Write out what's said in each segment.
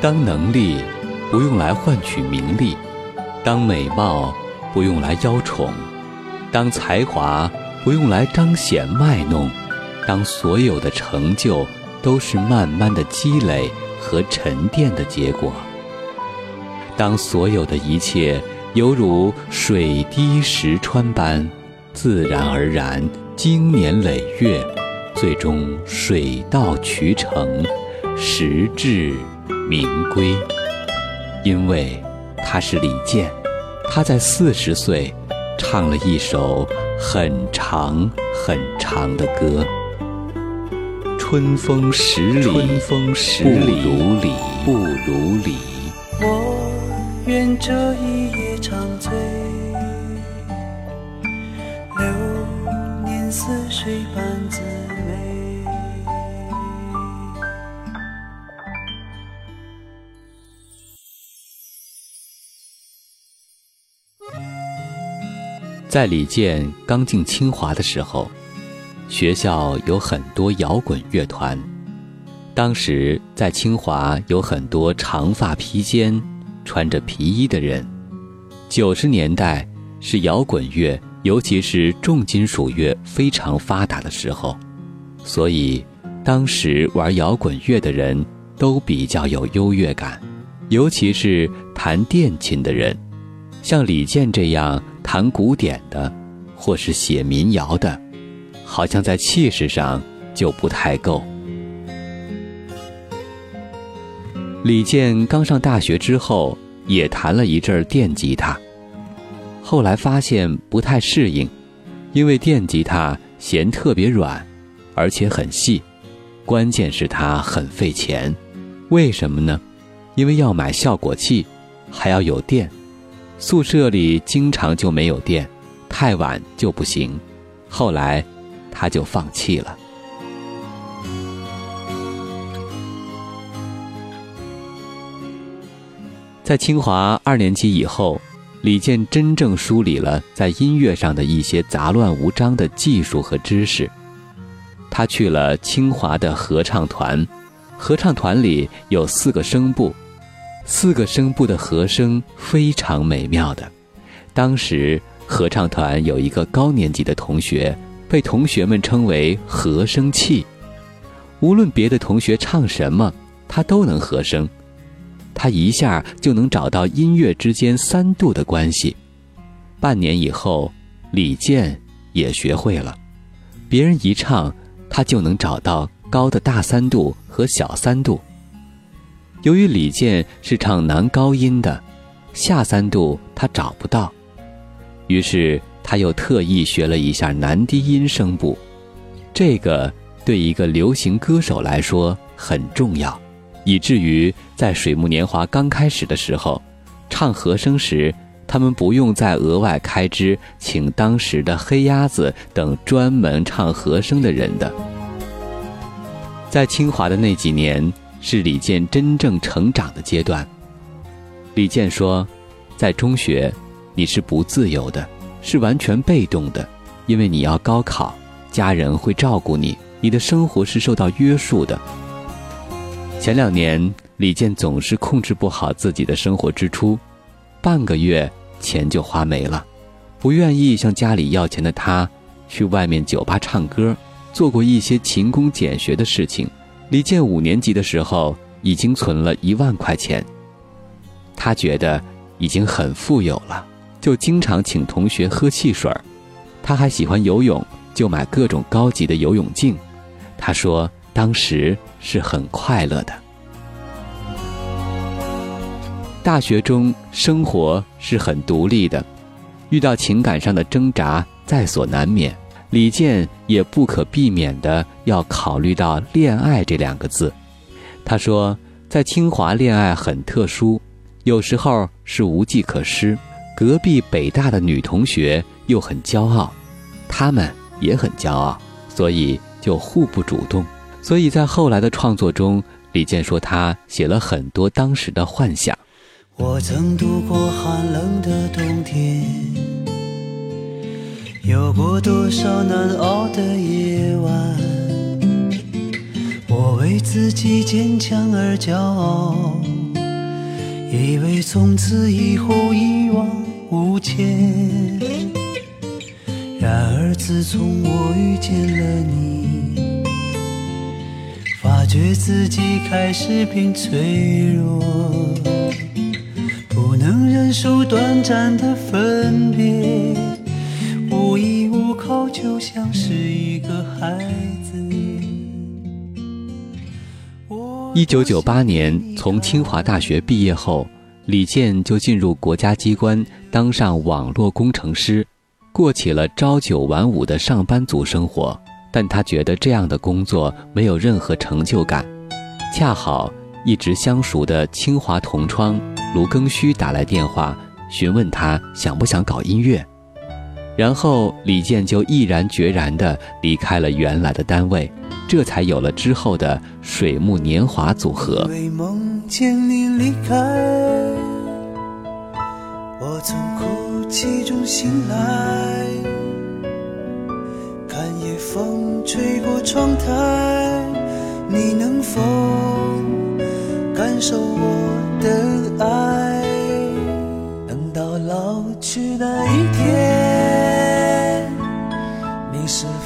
当能力不用来换取名利，当美貌不用来邀宠，当才华不用来彰显卖弄，当所有的成就都是慢慢的积累和沉淀的结果，当所有的一切犹如水滴石穿般自然而然、经年累月，最终水到渠成，实至名归。因为他是李健，他在四十岁唱了一首很长很长的歌。春风十里，春风十不里如李，不如李。我愿这一夜长醉，在李健刚进清华的时候，学校有很多摇滚乐团。当时在清华有很多长发披肩、穿着皮衣的人。九十年代是摇滚乐，尤其是重金属乐非常发达的时候，所以当时玩摇滚乐的人都比较有优越感，尤其是弹电琴的人。像李健这样弹古典的，或是写民谣的，好像在气势上就不太够。李健刚上大学之后，也弹了一阵电吉他，后来发现不太适应，因为电吉他弦特别软，而且很细，关键是它很费钱。为什么呢？因为要买效果器，还要有电。宿舍里经常就没有电，太晚就不行。后来，他就放弃了。在清华二年级以后，李健真正梳理了在音乐上的一些杂乱无章的技术和知识。他去了清华的合唱团，合唱团里有四个声部。四个声部的和声非常美妙的。当时合唱团有一个高年级的同学，被同学们称为“和声器”。无论别的同学唱什么，他都能和声。他一下就能找到音乐之间三度的关系。半年以后，李健也学会了。别人一唱，他就能找到高的大三度和小三度。由于李健是唱男高音的，下三度他找不到，于是他又特意学了一下男低音声部，这个对一个流行歌手来说很重要，以至于在水木年华刚开始的时候，唱和声时，他们不用再额外开支请当时的黑鸭子等专门唱和声的人的。在清华的那几年。是李健真正成长的阶段。李健说，在中学，你是不自由的，是完全被动的，因为你要高考，家人会照顾你，你的生活是受到约束的。前两年，李健总是控制不好自己的生活支出，半个月钱就花没了。不愿意向家里要钱的他，去外面酒吧唱歌，做过一些勤工俭学的事情。李健五年级的时候已经存了一万块钱，他觉得已经很富有了，就经常请同学喝汽水他还喜欢游泳，就买各种高级的游泳镜。他说当时是很快乐的。大学中生活是很独立的，遇到情感上的挣扎在所难免。李健也不可避免的要考虑到“恋爱”这两个字。他说，在清华恋爱很特殊，有时候是无计可施。隔壁北大的女同学又很骄傲，他们也很骄傲，所以就互不主动。所以在后来的创作中，李健说他写了很多当时的幻想。我曾度过寒冷的冬天。有过多少难熬的夜晚？我为自己坚强而骄傲，以为从此以后一往无前。然而自从我遇见了你，发觉自己开始变脆弱，不能忍受短暂的分别，无依无靠，就像是一个孩子。一九九八年从清华大学毕业后，李健就进入国家机关，当上网络工程师。过起了朝九晚五的上班族生活，但他觉得这样的工作没有任何成就感。恰好一直相熟的清华同窗卢庚戌打来电话，询问他想不想搞音乐，然后李健就毅然决然地离开了原来的单位，这才有了之后的水木年华组合。为梦见你离开，我从哭泣中醒来，看夜风吹过窗台，你能否感受我的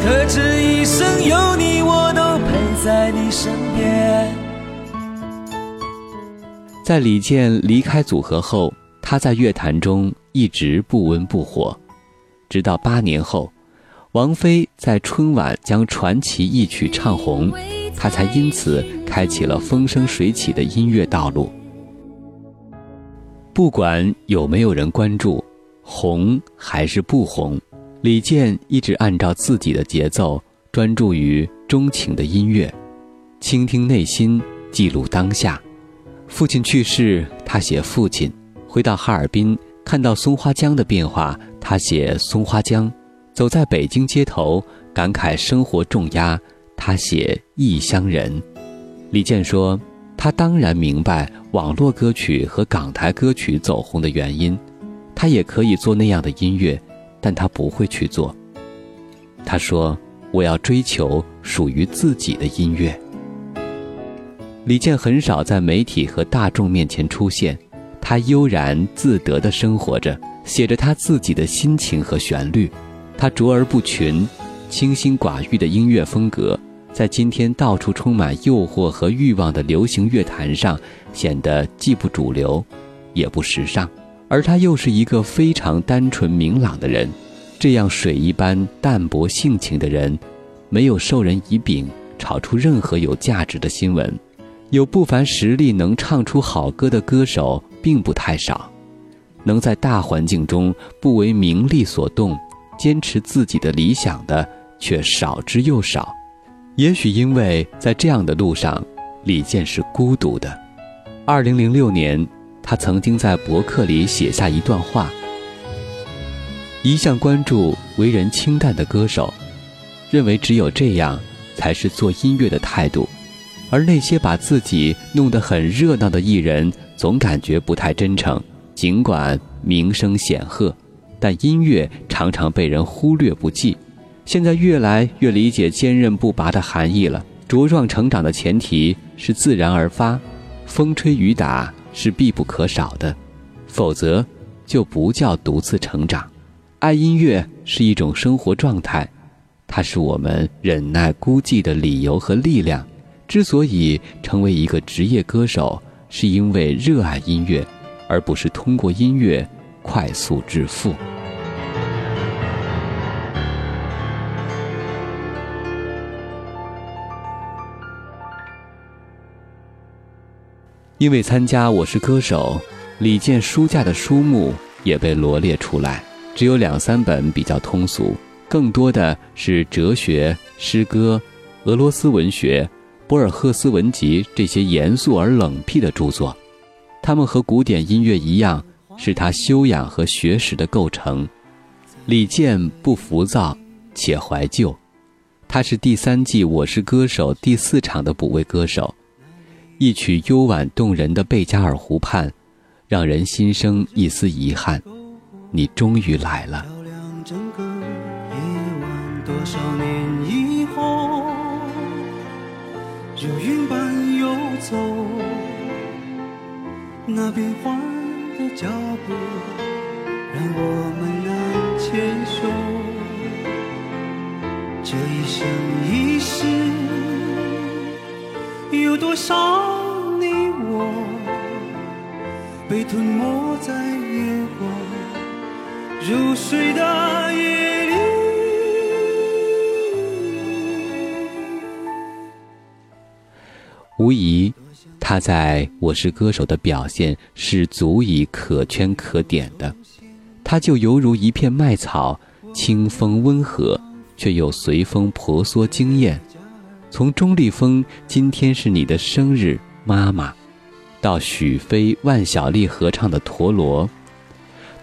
可知一生有你，我都陪在你身边。在李健离开组合后，他在乐坛中一直不温不火，直到八年后，王菲在春晚将传奇一曲唱红，他才因此开启了风生水起的音乐道路。不管有没有人关注，红还是不红，李健一直按照自己的节奏，专注于钟情的音乐，倾听内心，记录当下。父亲去世，他写父亲；回到哈尔滨，看到松花江的变化，他写松花江；走在北京街头，感慨生活重压，他写异乡人。李健说：“他当然明白网络歌曲和港台歌曲走红的原因，他也可以做那样的音乐，但他不会去做。”他说：“我要追求属于自己的音乐。”李健很少在媒体和大众面前出现，他悠然自得地生活着，写着他自己的心情和旋律。他卓而不群，清心寡欲的音乐风格，在今天到处充满诱惑和欲望的流行乐坛上，显得既不主流，也不时尚。而他又是一个非常单纯明朗的人，这样水一般淡泊性情的人，没有授人以柄，炒出任何有价值的新闻。有不凡实力能唱出好歌的歌手并不太少，能在大环境中不为名利所动，坚持自己的理想的却少之又少。也许因为在这样的路上，李健是孤独的。二零零六年，他曾经在博客里写下一段话：一向关注为人清淡的歌手，认为只有这样才是做音乐的态度。而那些把自己弄得很热闹的艺人，总感觉不太真诚。尽管名声显赫，但音乐常常被人忽略不计。现在越来越理解坚韧不拔的含义了。茁壮成长的前提是自然而发，风吹雨打是必不可少的，否则就不叫独自成长。爱音乐是一种生活状态，它是我们忍耐孤寂的理由和力量。之所以成为一个职业歌手，是因为热爱音乐，而不是通过音乐快速致富。因为参加《我是歌手》，李健书架的书目也被罗列出来，只有两三本比较通俗，更多的是哲学、诗歌、俄罗斯文学。博尔赫斯文集这些严肃而冷僻的著作，他们和古典音乐一样，是他修养和学识的构成。李健不浮躁，且怀旧。他是第三季《我是歌手》第四场的补位歌手。一曲幽婉动人的《贝加尔湖畔》，让人心生一丝遗憾。你终于来了。多少年以后，如云般游走，那变幻的脚步让我们难牵手。这一生一世，有多少你我被吞没在月光如水的夜里？无疑，他在我是歌手的表现是足以可圈可点的。他就犹如一片麦草，清风温和，却又随风婆娑惊艳。从钟立风“今天是你的生日，妈妈”，到许飞、万晓利合唱的《陀螺》，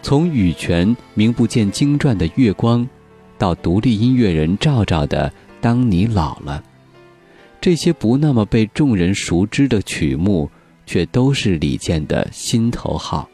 从羽泉名不见经传的《月光》，到独立音乐人赵赵的《当你老了》。这些不那么被众人熟知的曲目，却都是李健的心头好。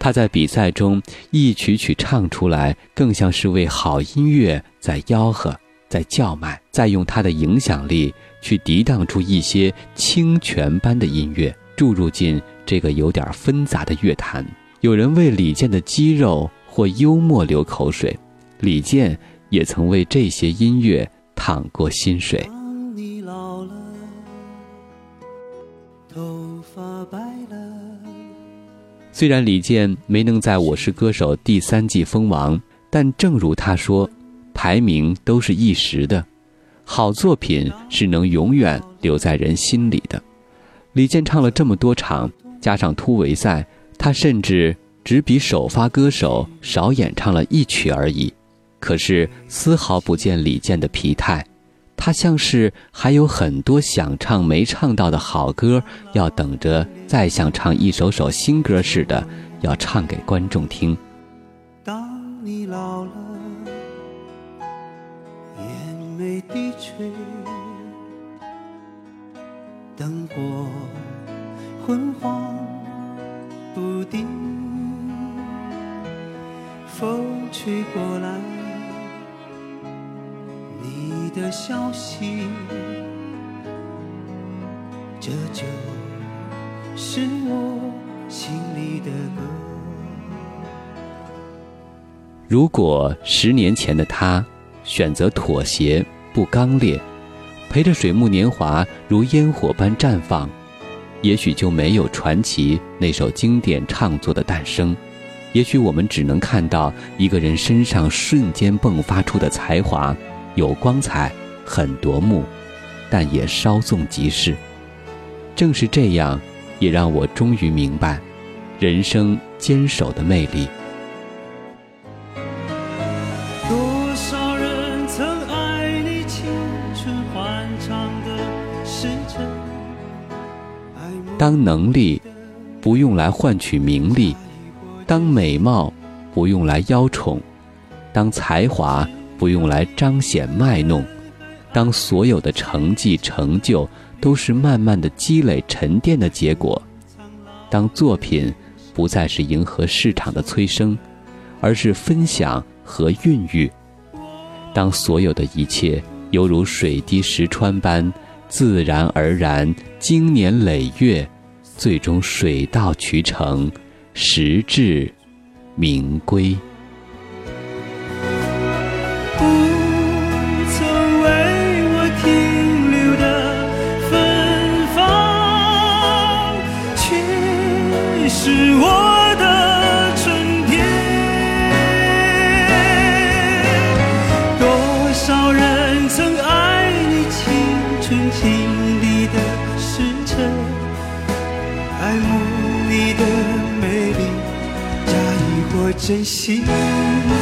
他在比赛中一曲曲唱出来，更像是为好音乐在吆喝，在叫卖，再用他的影响力去涤荡出一些清泉般的音乐，注入进这个有点纷杂的乐坛。有人为李健的肌肉或幽默流口水，李健也曾为这些音乐淌过心水。头发白了虽然李健没能在我是歌手第三季封王，但正如他说，排名都是一时的，好作品是能永远留在人心里的。李健唱了这么多场，加上突围赛，他甚至只比首发歌手少演唱了一曲而已，可是丝毫不见李健的疲态。他像是还有很多想唱没唱到的好歌，要等着再像唱一首首新歌似的，要唱给观众听。当你老了，烟眉低垂，灯火昏黄不定，风吹过来。你的消息，这就是我心里的歌。如果十年前的他选择妥协，不刚烈，陪着水木年华如烟火般绽放，也许就没有传奇那首经典唱作的诞生。也许我们只能看到一个人身上瞬间迸发出的才华。有光彩，很夺目，但也稍纵即逝。正是这样，也让我终于明白，人生坚守的魅力。当能力不用来换取名利，当美貌不用来邀宠，当才华。不用来彰显卖弄，当所有的成绩成就都是慢慢的积累沉淀的结果，当作品不再是迎合市场的催生，而是分享和孕育，当所有的一切犹如水滴石穿般自然而然，经年累月，最终水到渠成，实至名归。mão.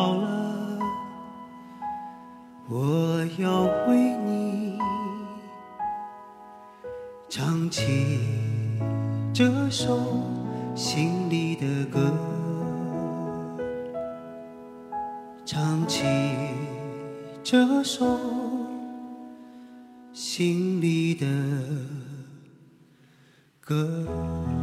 起这首心里的歌。唱起这首心里的歌。